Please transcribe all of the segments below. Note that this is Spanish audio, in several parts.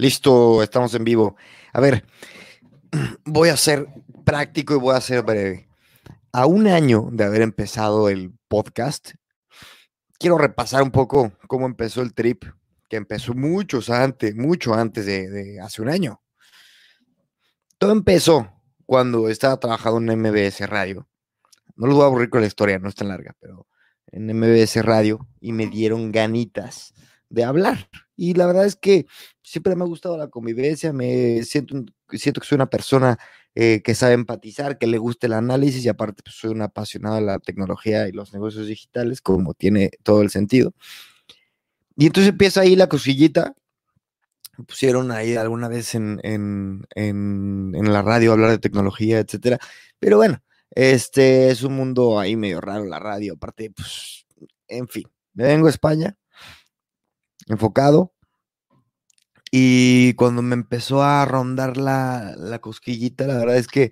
Listo, estamos en vivo. A ver, voy a ser práctico y voy a ser breve. A un año de haber empezado el podcast, quiero repasar un poco cómo empezó el trip, que empezó muchos antes, mucho antes de, de hace un año. Todo empezó cuando estaba trabajando en MBS Radio. No los voy a aburrir con la historia, no es tan larga, pero en MBS Radio y me dieron ganitas de hablar. Y la verdad es que siempre me ha gustado la convivencia, me siento, siento que soy una persona eh, que sabe empatizar, que le gusta el análisis y aparte pues, soy un apasionado de la tecnología y los negocios digitales, como tiene todo el sentido. Y entonces empieza ahí la cosillita. Me Pusieron ahí alguna vez en, en, en, en la radio a hablar de tecnología, etcétera. Pero bueno, este es un mundo ahí medio raro, la radio. Aparte, pues, en fin, me vengo a España enfocado. Y cuando me empezó a rondar la, la cosquillita, la verdad es que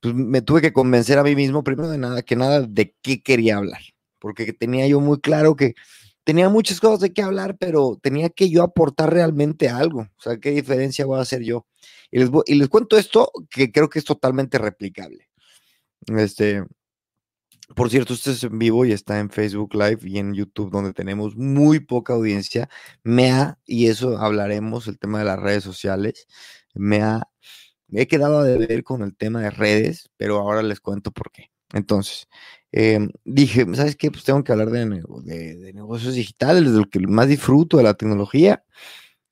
pues, me tuve que convencer a mí mismo, primero de nada que nada, de qué quería hablar. Porque tenía yo muy claro que tenía muchas cosas de qué hablar, pero tenía que yo aportar realmente algo. O sea, qué diferencia voy a hacer yo. Y les, voy- y les cuento esto que creo que es totalmente replicable. Este, por cierto, esto es en vivo y está en Facebook Live y en YouTube, donde tenemos muy poca audiencia. Me ha, y eso hablaremos, el tema de las redes sociales, me ha, me he quedado a deber con el tema de redes, pero ahora les cuento por qué. Entonces, em, dije, ¿sabes qué? Pues tengo que hablar de, de- de negocios digitales, de lo que más disfruto de la tecnología,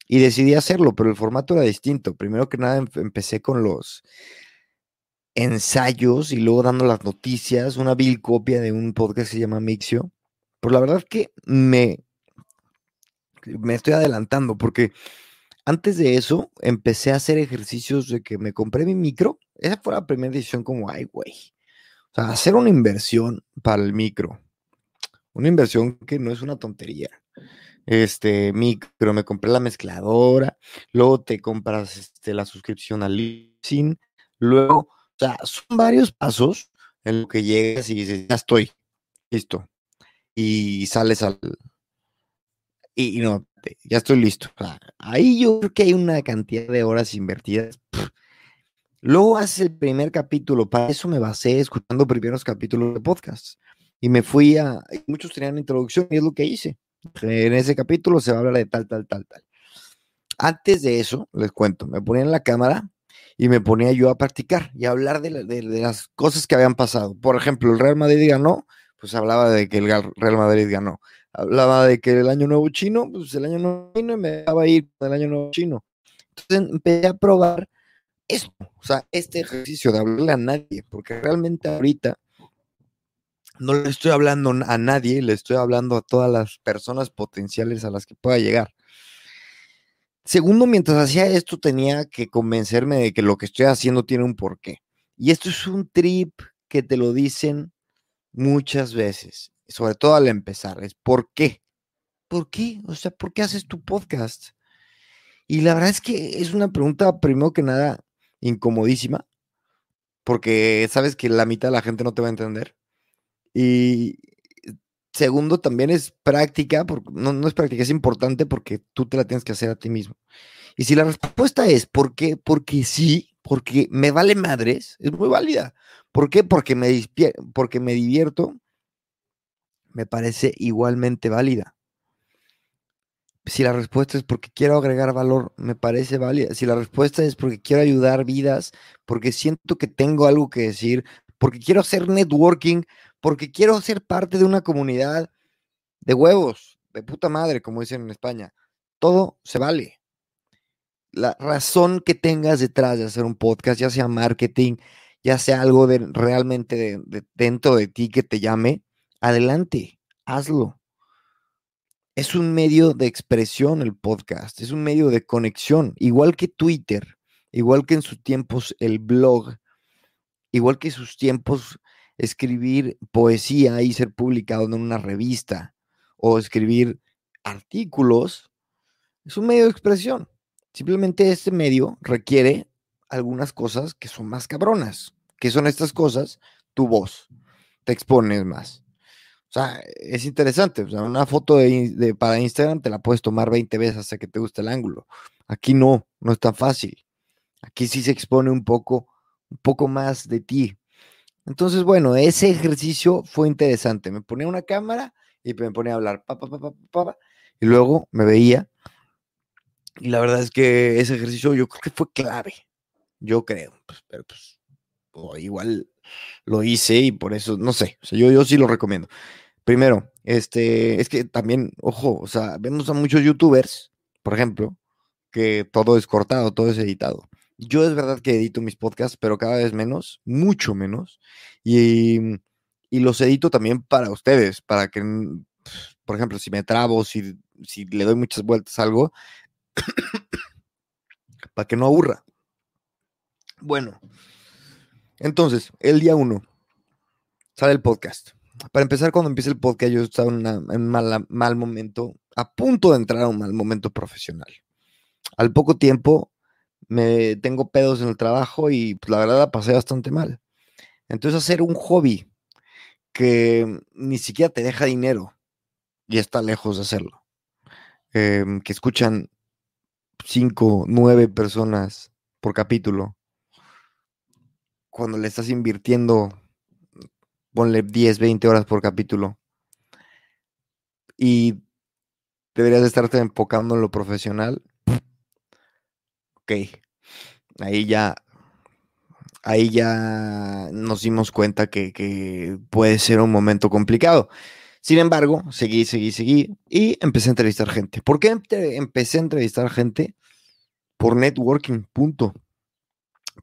y decidí hacerlo, pero el formato era distinto. Primero que nada, em- empecé con los ensayos y luego dando las noticias, una vil copia de un podcast que se llama Mixio. Pues la verdad es que me, me estoy adelantando porque antes de eso empecé a hacer ejercicios de que me compré mi micro. Esa fue la primera decisión como, ay, güey. O sea, hacer una inversión para el micro. Una inversión que no es una tontería. Este micro, me compré la mezcladora, luego te compras este, la suscripción al Libsyn, luego, o sea, son varios pasos en lo que llegas y dices, ya estoy, listo. Y sales al, y, y no, ya estoy listo. O sea, ahí yo creo que hay una cantidad de horas invertidas. pf. Luego haces el primer capítulo. Para eso me basé escuchando primeros capítulos de podcast. Y me fui a. Muchos tenían introducción y es lo que hice. En ese capítulo se va a hablar de tal, tal, tal, tal. Antes de eso, les cuento, me ponía en la cámara y me ponía yo a practicar y a hablar de, la- de- de las cosas que habían pasado. Por ejemplo, el Real Madrid ganó, pues hablaba de que el Real Madrid ganó hablaba de que el año nuevo chino, pues el año nuevo chino y me daba ir con año nuevo chino. Entonces empecé a probar esto, o sea, este ejercicio de hablarle a nadie, porque realmente ahorita no le estoy hablando a nadie, le estoy hablando a todas las personas potenciales a las que pueda llegar. Segundo, mientras hacía esto tenía que convencerme de que lo que estoy haciendo tiene un porqué. Y esto es un trip que te lo dicen muchas veces, sobre todo al empezar, es ¿por qué? ¿Por qué? O sea, ¿por qué haces tu podcast? Y la verdad es que es una pregunta, primero que nada, incomodísima, porque sabes que la mitad de la gente no te va a entender. Y segundo, también es práctica, no, es práctica, es importante porque tú te la tienes que hacer a ti mismo. Y si la respuesta es ¿por qué? Porque sí, porque me vale madres, es muy válida. ¿Por qué? Porque me, porque me divierto, me parece igualmente válida. Si la respuesta es porque quiero agregar valor, me parece válida. Si la respuesta es porque quiero ayudar vidas, porque siento que tengo algo que decir, porque quiero hacer networking, porque quiero ser parte de una comunidad de huevos, de puta madre, como dicen en España, todo se vale. La razón que tengas detrás de hacer un podcast, ya sea marketing, ya sea algo de realmente de, de dentro de ti que te llame, adelante, hazlo. es un medio de expresión el podcast, es un medio de conexión, igual que Twitter, igual que en sus tiempos el blog, igual que sus tiempos escribir poesía y ser publicado en una revista o escribir artículos, es un medio de expresión. Simplemente este medio requiere algunas cosas que son más cabronas. que son estas cosas? Tu voz. Te expones más. O sea, es interesante. Una foto de, para Instagram te la puedes tomar 20 veces hasta que te guste el ángulo. Aquí no, no es tan fácil. Aquí sí se expone un poco, un poco más de ti. Entonces, bueno, ese ejercicio fue interesante. Me ponía una cámara y me ponía a hablar, pa, pa, pa, y luego me veía. Y la verdad es que ese ejercicio yo creo que fue clave. Yo creo, pues, pero pues igual lo hice y por eso, no sé, o sea, yo, yo sí lo recomiendo. Primero, este, es que también, ojo, o sea, vemos a muchos youtubers, por ejemplo, que todo es cortado, todo es editado. Yo es verdad que edito mis podcasts, pero cada vez menos, mucho menos. Y, y los edito también para ustedes, para que, por ejemplo, si me trabo, si, si le doy muchas vueltas a algo, para que no aburra. Bueno, entonces, el día uno, sale el podcast. Para empezar, cuando empieza el podcast, yo estaba en, un mal, momento, a punto de entrar a un mal momento profesional. Al poco tiempo, me tengo pedos en el trabajo y pues, la verdad la pasé bastante mal. Entonces, hacer un hobby que ni siquiera te deja dinero y está lejos de hacerlo. Em, que escuchan cinco, nueve personas por capítulo cuando le estás invirtiendo, ponle 10, 20 horas por capítulo. Y deberías estarte enfocando en lo profesional. Ok. Ahí ya. Ahí ya nos dimos cuenta que, que puede ser un momento complicado. Sin embargo, seguí, seguí, seguí y empecé a entrevistar gente. ¿Por qué empecé a entrevistar gente? Por networking, punto.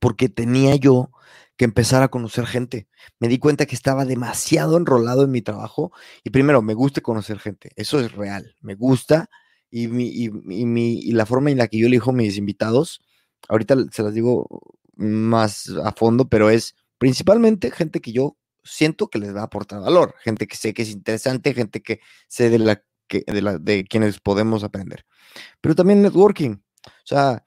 Porque tenía yo que empezar a conocer gente. Me di cuenta que estaba demasiado enrolado en mi trabajo y primero, me gusta conocer gente, eso es real, me gusta y, mi, y, mi, y la forma en la que yo elijo mis invitados, ahorita se las digo más a fondo, pero es principalmente gente que yo siento que les va a aportar valor, gente que sé que es interesante, gente que sé de la que de, la, de quienes podemos aprender. Pero también networking. O sea,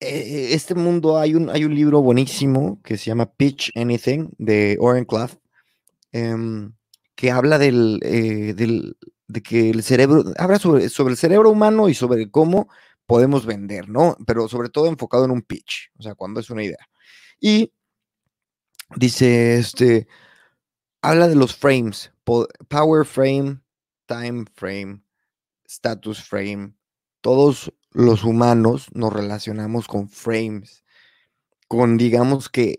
eh, este mundo hay un, hay un libro buenísimo que se llama Pitch Anything de Oren Clough, em, que habla del, eh, del, de que el cerebro, habla sobre, sobre el cerebro humano y sobre cómo podemos vender, ¿no? Pero sobre todo enfocado en un pitch, o sea, cuando es una idea. Y dice, este, habla de los frames, power frame, time frame, status frame, todos los humanos nos relacionamos con frames, con digamos que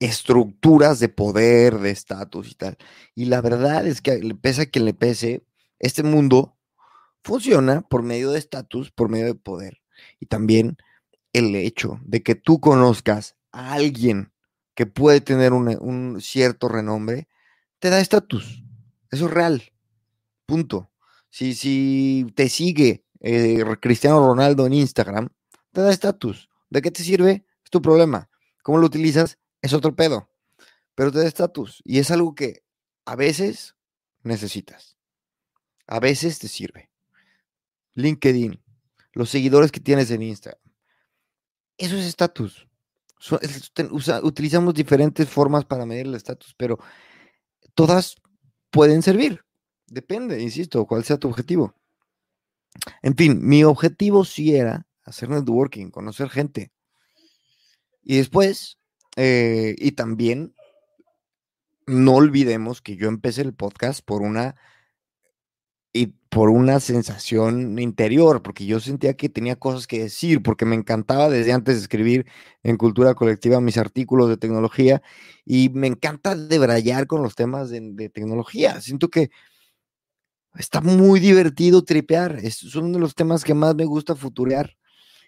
estructuras de poder, de estatus y tal. Y la verdad es que pese a quien le pese, este mundo funciona por medio de estatus, por medio de poder. Y también el hecho de que tú conozcas a alguien que puede tener un cierto renombre, te da estatus. Eso es real. Punto. Si, si te sigue eh, Cristiano Ronaldo en Instagram, te da estatus. ¿De qué te sirve? Es tu problema. ¿Cómo lo utilizas? Es otro pedo. Pero te da estatus. Y es algo que a veces necesitas. A veces te sirve. LinkedIn, los seguidores que tienes en Instagram. Eso es estatus. Utilizamos diferentes formas para medir el estatus, pero todas pueden servir. Depende, insisto, cuál sea tu objetivo. En fin, mi objetivo sí era hacer networking, conocer gente. Y después, eh, y también, no olvidemos que yo empecé el podcast por una por una sensación interior, porque yo sentía que tenía cosas que decir, porque me encantaba desde antes de escribir en Cultura Colectiva mis artículos de tecnología y me encanta debrayar con los temas de tecnología. Siento que Está muy divertido tripear. Es, uno de los temas que más me gusta futurear.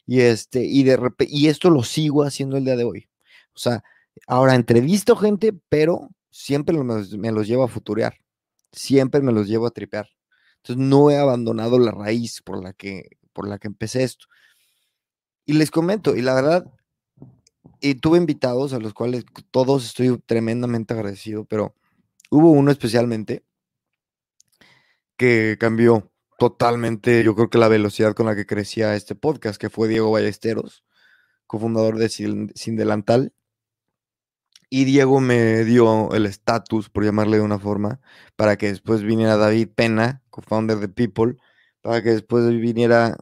Y, este, y, de y esto lo sigo haciendo el día de hoy. O sea, ahora entrevisto gente, pero siempre me los, llevo a futurear. Siempre me los llevo a tripear. Entonces no he abandonado la raíz por la que, por la que empecé esto. Y les comento, y la verdad, y tuve invitados a los cuales todos estoy tremendamente agradecido, pero hubo uno especialmente que cambió totalmente, yo creo que la velocidad con la que crecía este podcast, que fue Diego Ballesteros, cofundador de Sin, Sin Delantal. Y Diego me dio el estatus, por llamarle de una forma, para que después viniera David Pena, co-founder de People, para que después viniera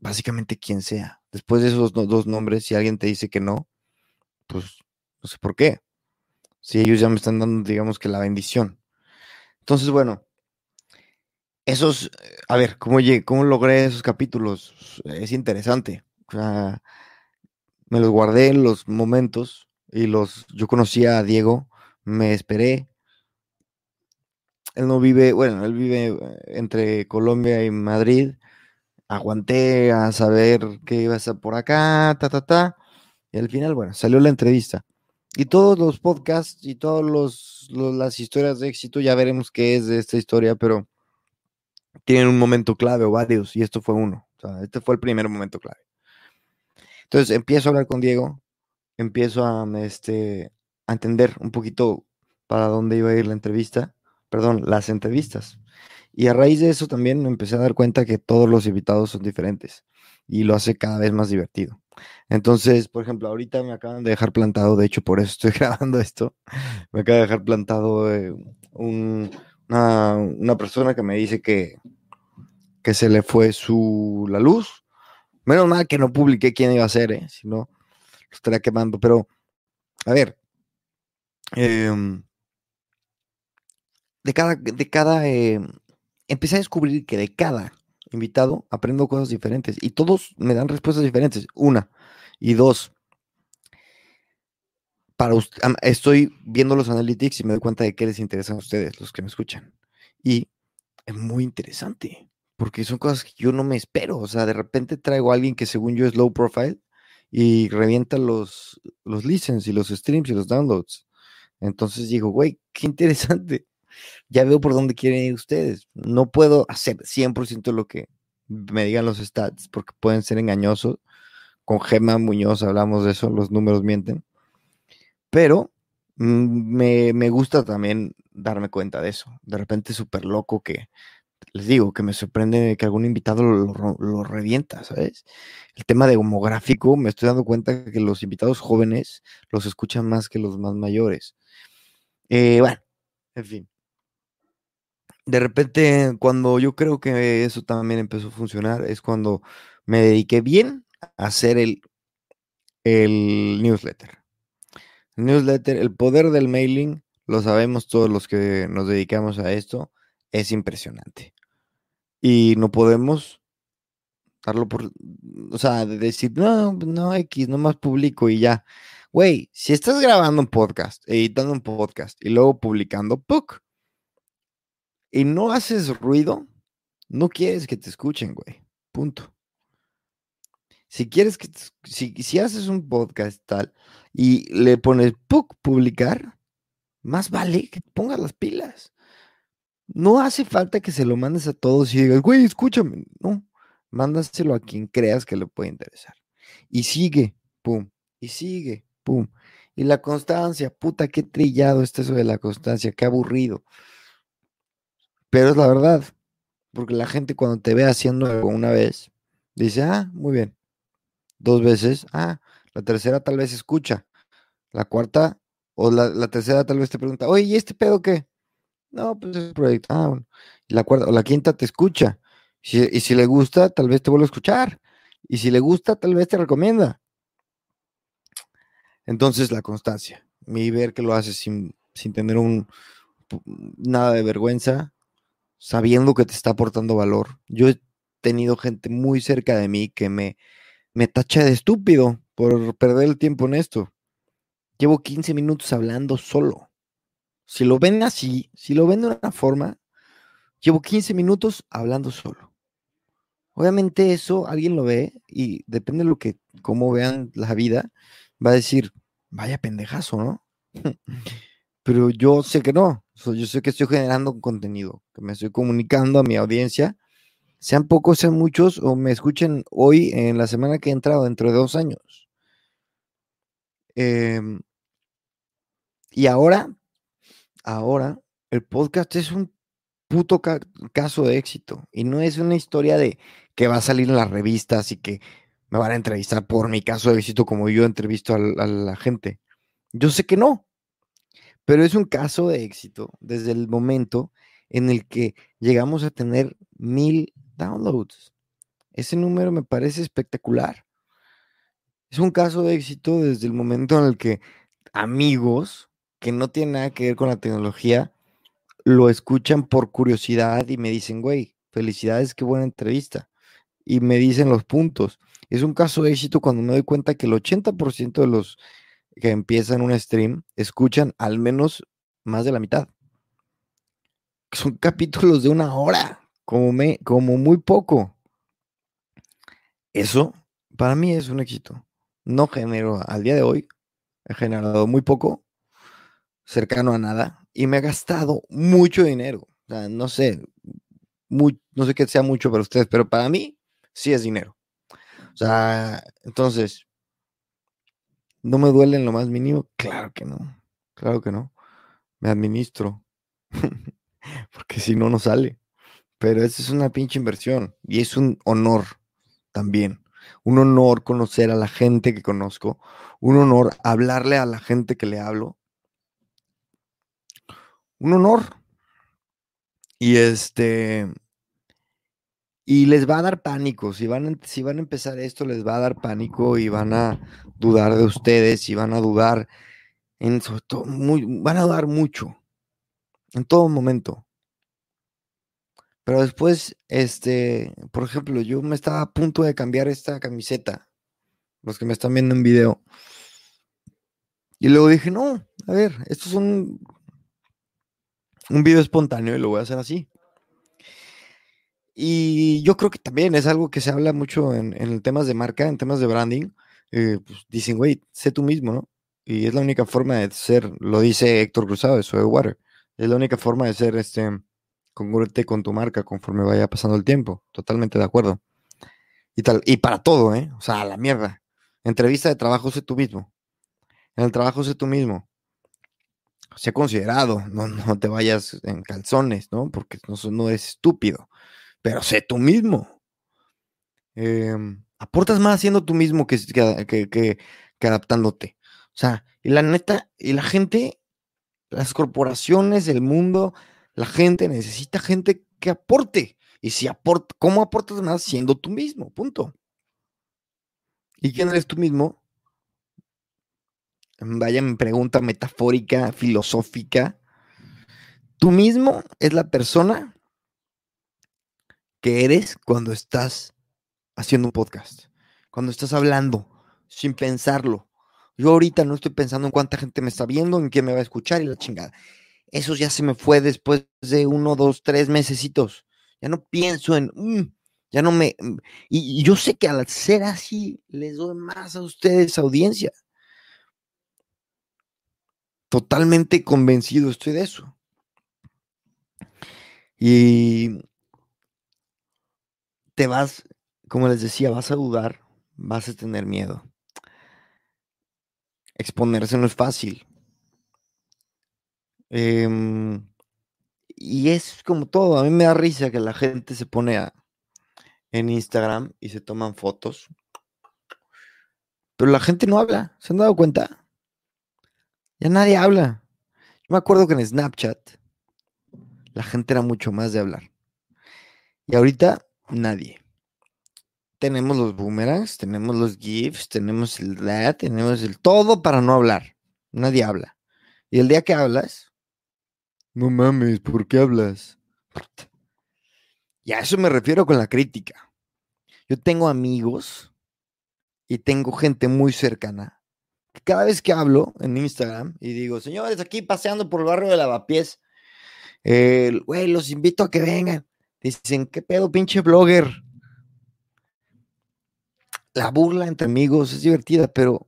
básicamente quien sea. Después de esos dos nombres, si alguien te dice que no, pues no sé por qué. Si ellos ya me están dando, digamos que la bendición. Entonces, bueno, esos, a ver, ¿cómo, cómo logré esos capítulos? Es interesante. O sea, me los guardé en los momentos y los, yo conocía a Diego, me esperé. Él no vive, bueno, él vive eh, entre Colombia y Madrid. Aguanté a saber qué iba a ser por acá, ta, ta, ta. Y al final, bueno, salió la entrevista. Y todos los podcasts y todas los, las historias de éxito, ya veremos qué es de esta historia, pero tienen un momento clave o varios, y esto fue uno. Este fue el primer momento clave. Entonces empiezo a hablar con Diego, empiezo a, este, a entender un poquito para dónde iba a ir la entrevista, perdón, las entrevistas. Y a raíz de eso también me empecé a dar cuenta que todos los invitados son diferentes y lo hace cada vez más divertido. Entonces, por ejemplo, ahorita me acaban de dejar plantado, de hecho por eso estoy grabando esto, me acaba de dejar plantado eh, una, una, persona que me dice que, que se le fue su, la luz Menos mal que no publiqué quién iba a ser, ¿eh? si lo estaría quemando. Pero, a ver, em, de cada, de cada, em, empecé a descubrir que de cada invitado aprendo cosas diferentes y todos me dan respuestas diferentes. Una y dos. Para estoy viendo los analytics y me doy cuenta de qué les interesa a ustedes, los que me escuchan. Y es muy interesante porque son cosas que yo no me espero. O sea, de repente traigo a alguien que según yo es low profile y revienta los, los listens y los streams y los downloads. Entonces digo, güey, qué interesante. Ya veo por dónde quieren ir ustedes. No puedo hacer 100% lo que me digan los stats porque pueden ser engañosos. Con Gema Muñoz hablamos de eso, los números mienten. Pero mm, me, me gusta también darme cuenta de eso. De repente súper loco que les digo que me sorprende que algún invitado lo, revienta, ¿sabes? El tema demográfico, me estoy dando cuenta que los invitados jóvenes los escuchan más que los más mayores. Eh, bueno, en fin. De repente, cuando yo creo que eso también empezó a funcionar, es cuando me dediqué bien a hacer el, el newsletter. newsletter, el poder del mailing, lo sabemos todos los que nos dedicamos a esto, es impresionante y no podemos darlo por, o sea, decir, no, no, X, no más publico y ya. Güey, si estás grabando un podcast, editando un podcast y luego publicando, PUC, y no haces ruido, no quieres que te escuchen, güey. Punto. Si quieres que, si, si haces un podcast tal y le pones PUC publicar, más vale que pongas las pilas. No hace falta que se lo mandes a todos y digas, güey, escúchame. No, mándaselo a quien creas que le puede interesar. Y sigue, pum, y sigue, pum. Y la constancia, puta, qué trillado está eso de la constancia, qué aburrido. Pero es la verdad, porque la gente cuando te ve haciendo algo una vez, dice, ah, muy bien. Dos veces, ah, la tercera tal vez escucha. La cuarta o la, tercera tal vez te pregunta, oye, ¿y este pedo qué? No, pues es proyecto. Ah, Y la cuarta o la quinta te escucha. y si le gusta, tal vez te vuelva a escuchar. Y si le gusta, tal vez te recomienda. Entonces, la constancia. Mi ver que lo haces sin, sin tener un nada de vergüenza, sabiendo que te está aportando valor. Yo he tenido gente muy cerca de mí que me, me tacha de estúpido por perder el tiempo en esto. Llevo 15 minutos hablando solo. Si lo ven así, si lo ven de una forma, llevo 15 minutos hablando solo. Obviamente eso alguien lo ve y depende de lo que, cómo vean la vida, va a decir, vaya pendejazo, ¿no? Pero yo sé que no, yo sé que estoy generando contenido, que me estoy comunicando a mi audiencia, sean pocos, sean muchos, o me escuchen hoy en la semana que he entrado, dentro de dos años. Em, y ahora, ahora, el podcast es un puto caso de éxito y no es una historia de que va a salir en las revistas y que me van a entrevistar por mi caso de éxito como yo entrevisto a la gente. Yo sé que no, pero es un caso de éxito desde el momento en el que llegamos a tener mil downloads. Ese número me parece espectacular. Es un caso de éxito desde el momento en el que amigos que no tienen nada que ver con la tecnología lo escuchan por curiosidad y me dicen, güey, felicidades, qué buena entrevista. Y me dicen los puntos. Es un caso de éxito cuando me doy cuenta que el 80% de los que empiezan un stream escuchan al menos más de la mitad. Son capítulos de una hora, como, me, como muy poco. Eso para mí es un éxito. No genero, al día de hoy, he generado muy poco, cercano a nada, y me he gastado mucho dinero. No sé, no sé qué sea mucho para ustedes, pero para mí sí es dinero. O sea, entonces, ¿No me duele en lo más mínimo? Claro que no. Claro que no. Me administro. Porque si no, no sale. Pero esa es una pinche inversión. Y es un honor también. Un honor conocer a la gente que conozco. Un honor hablarle a la gente que le hablo. Un honor. Y este. Y les va a dar pánico, si van, si van a empezar esto, les va a dar pánico y van a dudar de ustedes y van a dudar en sobre todo, muy, van a dudar mucho, en todo momento. Pero después, este, por ejemplo, yo me estaba a punto de cambiar esta camiseta, los que me están viendo en video. Y luego dije, no, a ver, esto es un, video espontáneo y lo voy a hacer así. Y yo creo que también es algo que se habla mucho en, en temas de marca, en temas de branding. Eh, pues dicen, güey, sé tú mismo, ¿no? Y es la única forma de ser, lo dice Héctor Cruzado de Soy Water, es la única forma de ser este, congruente con tu marca conforme vaya pasando el tiempo. Totalmente de acuerdo. Y, tal, y para todo, ¿eh? O sea, la mierda. Entrevista de trabajo, sé tú mismo. En el trabajo, sé tú mismo. Sé considerado, no, no te vayas en calzones, ¿no? Porque no, eres estúpido pero sé tú mismo. Em, aportas más siendo tú mismo que, que, adaptándote. O sea, y la neta, y la gente, las corporaciones, el mundo, la gente necesita gente que aporte. Y si aporta, ¿cómo aportas más siendo tú mismo? Punto. ¿Y quién eres tú mismo? Vaya mi pregunta metafórica, filosófica. Tú mismo es la persona que eres cuando estás haciendo un podcast, cuando estás hablando sin pensarlo. Yo ahorita no estoy pensando en cuánta gente me está viendo, en quién me va a escuchar y la chingada. Eso ya se me fue después de uno, dos, tres mesecitos. Ya no pienso en, mm, ya no me... Mm, y, y, yo sé que al ser así, les doy más a ustedes audiencia. Totalmente convencido estoy de eso. Y te vas, como les decía, vas a dudar, vas a tener miedo. Exponerse no es fácil. Em, y es como todo, a mí me da risa que la gente se pone en Instagram y se toman fotos. Pero la gente no habla, ¿se han dado cuenta? Ya nadie habla. Yo me acuerdo que en Snapchat la gente era mucho más de hablar. Y ahorita Nadie. Tenemos los boomerangs, tenemos los GIFs, tenemos el that, tenemos el todo para no hablar. Nadie habla. Y el día que hablas, no mames, ¿por qué hablas? Y a eso me refiero con la crítica. Yo tengo amigos y tengo gente muy cercana. Cada vez que hablo en Instagram y digo, señores, aquí paseando por el barrio de Lavapiés, güey, los invito a que vengan. Dicen, ¿qué pedo, pinche blogger? La burla entre amigos es divertida, pero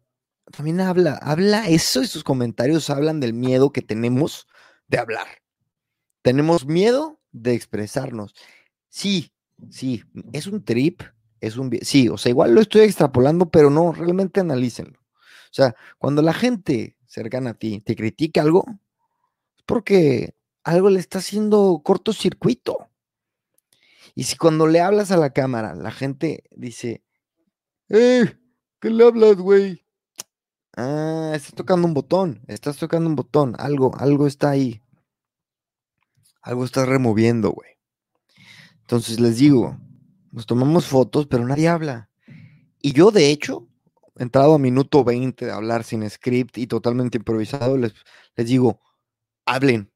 también habla, habla eso y sus comentarios hablan del miedo que tenemos de hablar. tenemos miedo de expresarnos. Sí, sí, es un trip, es un... Sí, o sea, igual lo estoy extrapolando, pero no, realmente analícenlo. O sea, cuando la gente cercana a ti te critica algo, es porque algo le está haciendo cortocircuito. Y si cuando le hablas a la cámara, la gente dice, ¡Eh! ¿Qué le hablas, güey? Ah, estás tocando un botón, estás tocando un botón, algo, algo está ahí. Algo estás removiendo, güey. Entonces les digo, nos tomamos fotos, pero nadie habla. Y yo, de hecho, entrado a minuto 20 de hablar sin script y totalmente improvisado, les, les digo, hablen.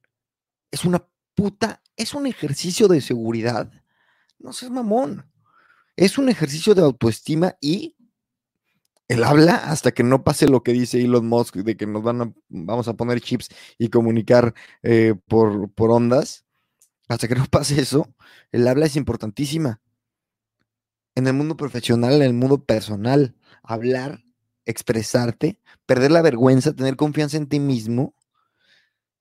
Es una puta, es un ejercicio de seguridad. No seas mamón. Es un ejercicio de autoestima y él habla hasta que no pase lo que dice Elon Musk de que nos van a, vamos a poner chips y comunicar eh, por, por ondas. Hasta que no pase eso, el habla es importantísima. En el mundo profesional, en el mundo personal, hablar, expresarte, perder la vergüenza, tener confianza en ti mismo,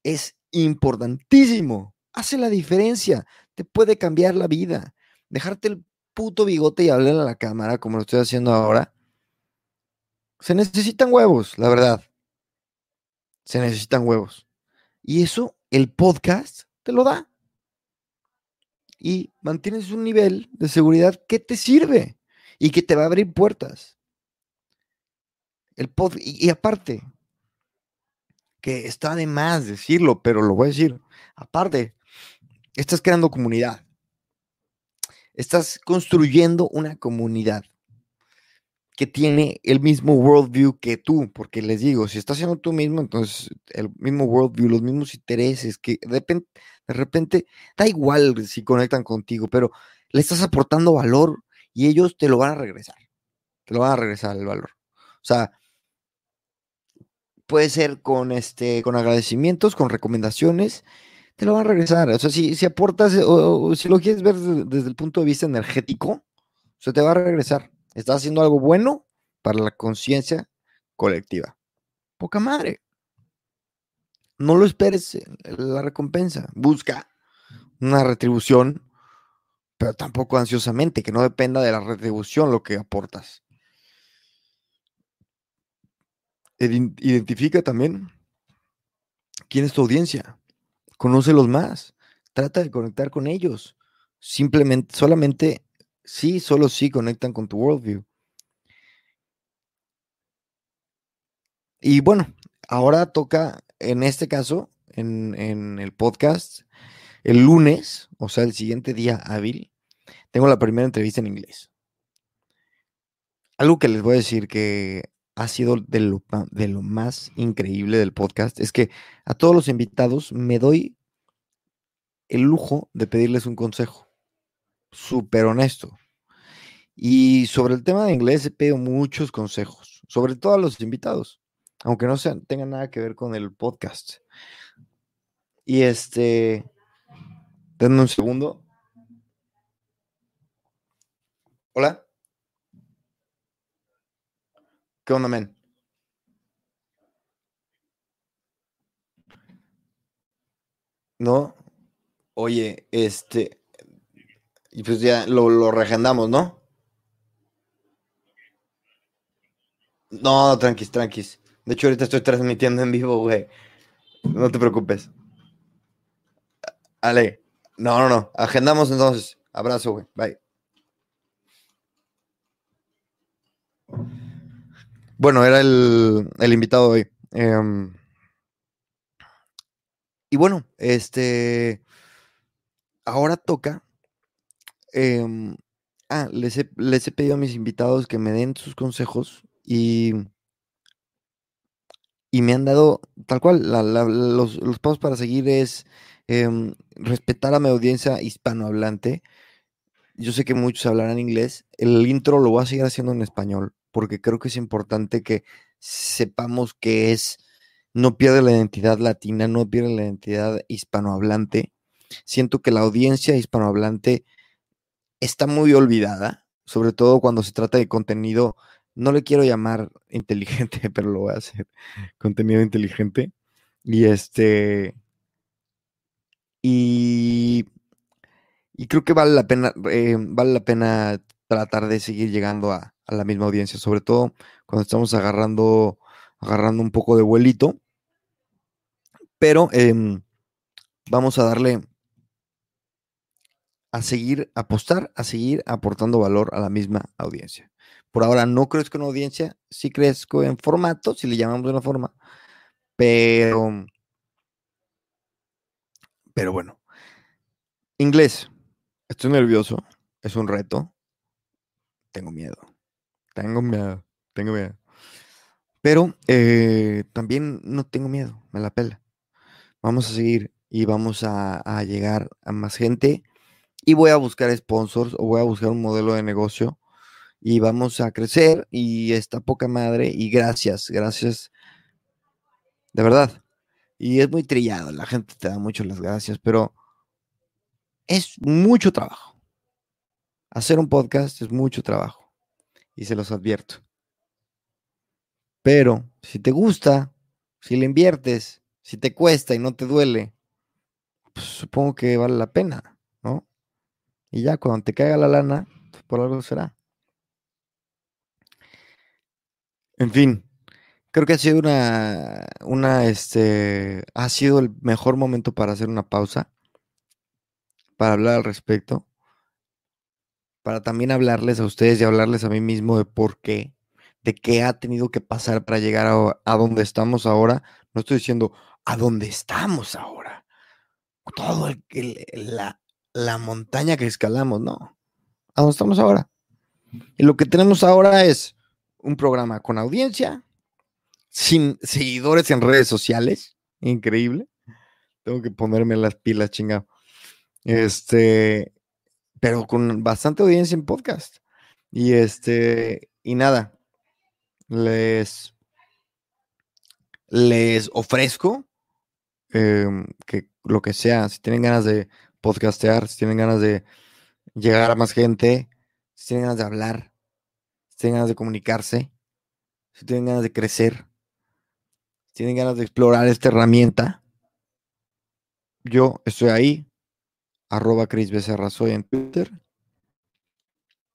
es importantísimo. Hace la diferencia. Te puede cambiar la vida. Dejarte el puto bigote y hablar a la cámara, como lo estoy haciendo ahora. Se necesitan huevos, la verdad. Se necesitan huevos. Y eso, el podcast te lo da. Y mantienes un nivel de seguridad que te sirve y que te va a abrir puertas. El pod y, aparte, que está de más decirlo, pero lo voy a decir. Aparte, estás creando comunidad. Estás construyendo una comunidad que tiene el mismo worldview que tú, porque les digo, si estás siendo tú mismo, entonces el mismo worldview, los mismos intereses, que de repente, de repente da igual si conectan contigo, pero le estás aportando valor y ellos te lo van a regresar, te lo van a regresar el valor. O sea, puede ser con este, con agradecimientos, con recomendaciones, te lo van a regresar. O sea, si, si aportas, o, si lo quieres ver desde, desde, el punto de vista energético, se te va a regresar. Estás haciendo algo bueno para la conciencia colectiva. Poca madre. No lo esperes la recompensa. Busca una retribución, pero tampoco ansiosamente, que no dependa de la retribución lo que aportas. Identifica también quién es tu audiencia. Conócelos más. Trata de conectar con ellos. Simplemente, solamente sí, solo sí conectan con tu worldview. Y bueno, ahora toca, en este caso, en, en, el podcast, el lunes, o sea, el siguiente día hábil, tengo la primera entrevista en inglés. Algo que les voy a decir que ha sido de lo, de lo más increíble del podcast es que a todos los invitados me doy el lujo de pedirles un consejo súper honesto. Y sobre el tema de inglés he pedido muchos consejos, sobre todo a los invitados, aunque no sean, tengan nada que ver con el podcast. Y este, denme un segundo. Hola. ¿Qué onda, men? No. Oye, este. Y pues ya lo, lo reagendamos, ¿no? No, tranquis, tranquis. De hecho, ahorita estoy transmitiendo en vivo, güey. No te preocupes. Ale. No, no, no. Agendamos entonces. Abrazo, güey. Bye. Bueno, era el, el invitado hoy. Eh, y bueno, este. Ahora toca. Eh, ah, les he, les he pedido a mis invitados que me den sus consejos y, y me han dado, tal cual, la, la, los, los, pasos para seguir es eh, respetar a mi audiencia hispanohablante. Yo sé que muchos hablarán inglés. El intro lo voy a seguir haciendo en español porque creo que es importante que sepamos que es, no pierde la identidad latina, no pierde la identidad hispanohablante. Siento que la audiencia hispanohablante está muy olvidada, sobre todo cuando se trata de contenido no le quiero llamar inteligente, pero lo voy a hacer, contenido inteligente. Y este, Y, y creo que vale la pena, eh, vale la pena tratar de seguir llegando a, a la misma audiencia, sobre todo cuando estamos agarrando, agarrando un poco de vuelito. Pero em, vamos a darle a seguir, apostar, a seguir aportando valor a la misma audiencia. Por ahora no crezco en audiencia, sí crezco en formato, si le llamamos de una forma, pero, pero bueno. Inglés, estoy nervioso, es un reto, tengo miedo, tengo miedo, tengo miedo. Pero eh, también no tengo miedo, me la pela. Vamos a seguir y vamos a, a llegar a más gente y voy a buscar sponsors o voy a buscar un modelo de negocio y vamos a crecer y está poca madre y gracias, gracias, de verdad. Y es muy trillado, la gente te da mucho las gracias, pero es mucho trabajo. Hacer un podcast es mucho trabajo y se los advierto. Pero si te gusta, si le inviertes, si te cuesta y no te duele, pues supongo que vale la pena, ¿no? Y ya cuando te caiga la lana, pues por algo será. En fin, creo que ha sido una, una, este, ha sido el mejor momento para hacer una pausa, para hablar al respecto, para también hablarles a ustedes y hablarles a mí mismo de por qué, de qué ha tenido que pasar para llegar a, donde estamos ahora. No estoy diciendo a dónde estamos ahora. Todo el, la, la montaña que escalamos, no. A donde estamos ahora. Y lo que tenemos ahora es un programa con audiencia, sin seguidores en redes sociales, increíble. Tengo que ponerme las pilas, chingado. Este, pero con bastante audiencia en podcast. Y este, y nada, les, les ofrezco eh, que lo que sea, si tienen ganas de podcastear, si tienen ganas de llegar a más gente, si tienen ganas de hablar, si tienen ganas de comunicarse, si tienen ganas de crecer, si tienen ganas de explorar esta herramienta, yo estoy ahí, arroba Cris Becerra en Twitter.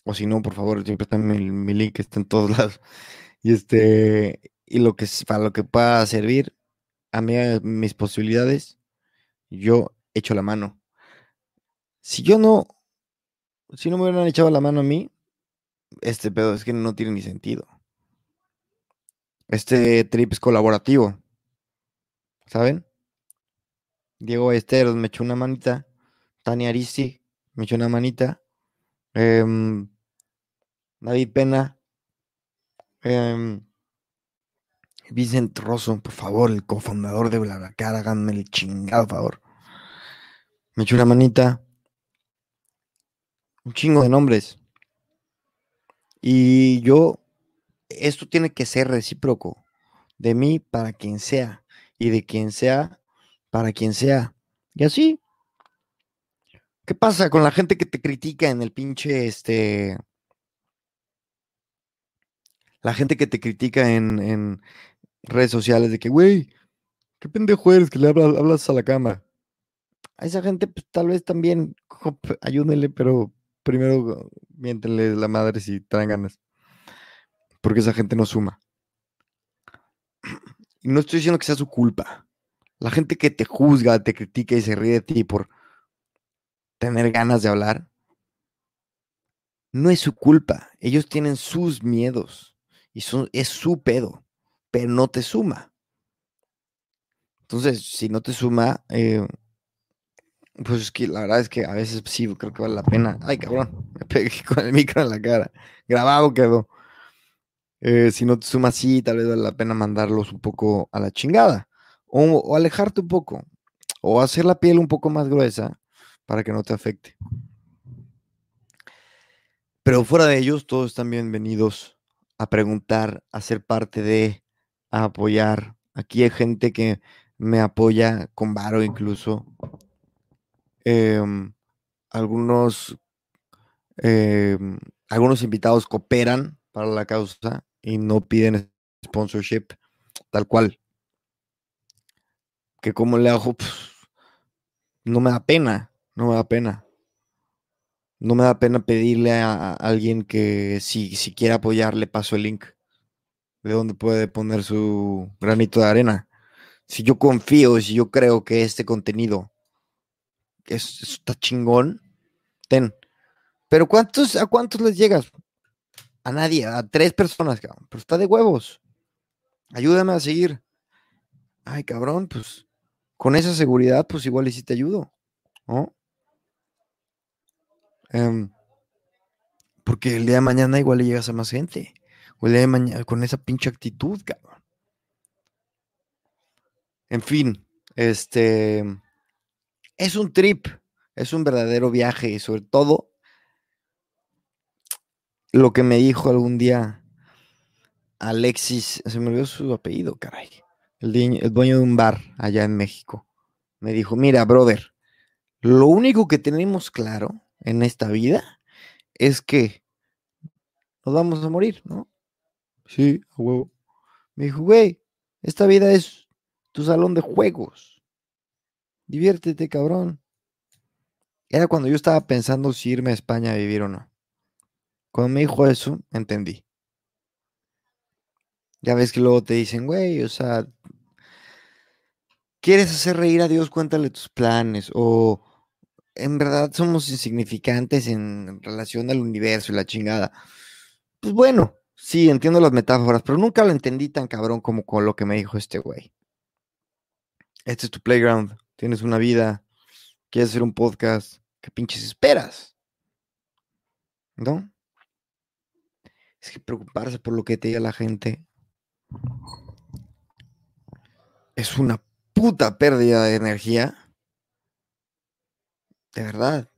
O si no, por favor, siempre está mi, link, está en todos lados. Y este, y lo que para lo que pueda servir a mí, a mis posibilidades, yo echo la mano. Si yo no, si no me hubieran echado la mano a mí, este pedo es que no tiene ni sentido. Este trip es colaborativo. ¿Saben? Diego Esteros me echó una manita. Tania Aristi me echó una manita. Eh, David Pena. Eh, Vicent Rosso, por favor, el cofundador de BlaBlaCar, háganme el chingado favor. Me echó una manita. Un chingo de nombres. Y yo, esto tiene que ser recíproco. De mí para quien sea. Y de quien sea para quien sea. Y así. ¿Qué pasa con la gente que te critica en el pinche, este... La gente que te critica en, redes sociales de que, güey, qué pendejo eres que le hablas, hablas a la cama. A esa gente, pues tal vez también ayúdenle, pero primero miéntenle la madre si traen ganas. Porque esa gente no suma. Y no estoy diciendo que sea su culpa. La gente que te juzga, te critica y se ríe de ti por tener ganas de hablar, no es su culpa. Ellos tienen sus miedos y son, es su pedo, pero no te suma. Entonces, si no te suma, eh, pues es que la verdad es que a veces sí creo que vale la pena. Ay, cabrón, me pegué con el micro en la cara. Grabado quedó. Eh, si no te suma, sí, tal vez vale la pena mandarlos un poco a la chingada. O, o alejarte un poco. O hacer la piel un poco más gruesa para que no te afecte. Pero fuera de ellos, todos están bienvenidos a preguntar, a ser parte de, a apoyar. Aquí hay gente que me apoya con varo incluso. Eh, algunos, eh, algunos invitados cooperan para la causa y no piden sponsorship tal cual. Que como le hago, pues, no me da pena, no me da pena. No me da pena pedirle a, alguien que si, si quiere apoyar, le paso el link de donde puede poner su granito de arena. Si yo confío, si yo creo que este contenido es, está chingón, ten. Pero ¿cuántos, ¿a cuántos les llegas? A nadie, a tres personas, cabrón. Pero está de huevos. Ayúdame a seguir. Ay, cabrón, pues con esa seguridad, pues igual y si te ayudo, ¿no? Em, porque el día de mañana igual le llegas a más gente. O el día de mañana con esa pinche actitud, cabrón. En fin, este es un trip, es un verdadero viaje y sobre todo lo que me dijo algún día Alexis, se me olvidó su apellido, caray. El, dueño, el dueño de un bar allá en México. Me dijo, mira, brother, lo único que tenemos claro en esta vida es que nos vamos a morir, ¿no? Sí, a huevo. Me dijo, güey, esta vida es tu salón de juegos. Diviértete, cabrón. Era cuando yo estaba pensando si irme a España a vivir o no. Cuando me dijo eso, entendí. Ya ves que luego te dicen, güey, o sea, ¿quieres hacer reír a Dios? Cuéntale tus planes. O en verdad somos insignificantes en relación al universo y la chingada. Pues bueno, sí, entiendo las metáforas, pero nunca lo entendí tan cabrón como con lo que me dijo este güey. Este es tu playground, tienes una vida, quieres hacer un podcast, ¿qué pinches esperas? ¿No? Es que preocuparse por lo que te diga la gente es una puta pérdida de energía. De verdad.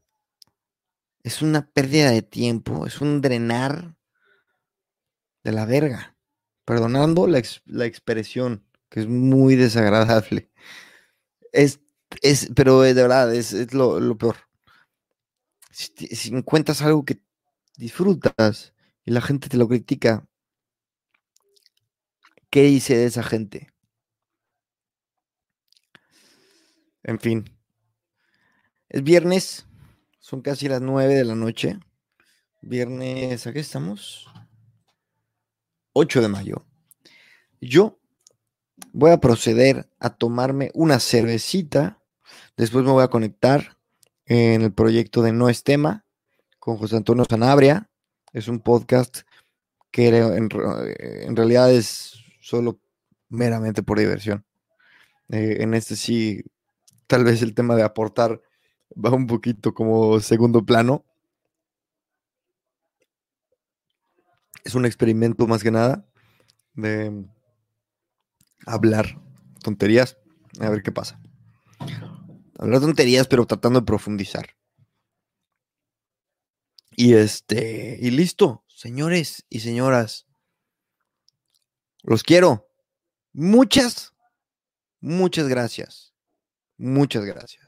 Es una pérdida de tiempo, es un drenar de la verga. Perdonando la, la expresión, que es muy desagradable. Es, es, pero de verdad, es, es lo, lo peor. Si, si encuentras algo que disfrutas y la gente te lo critica, ¿qué hice de esa gente? En fin. Es viernes, son casi las 9 de la noche. Viernes, ¿a qué estamos? 8 de mayo. Yo voy a proceder a tomarme una cervecita. Después me voy a conectar en el proyecto de No es tema con José Antonio Sanabria. Es un podcast que en, en realidad es solo meramente por diversión. Eh, en este sí, tal vez el tema de aportar va un poquito como segundo plano. Es un experimento más que nada de hablar tonterías, a ver qué pasa. Hablar tonterías, pero tratando de profundizar. Y este, y listo, señores y señoras. Los quiero. Muchas, muchas gracias. Muchas gracias.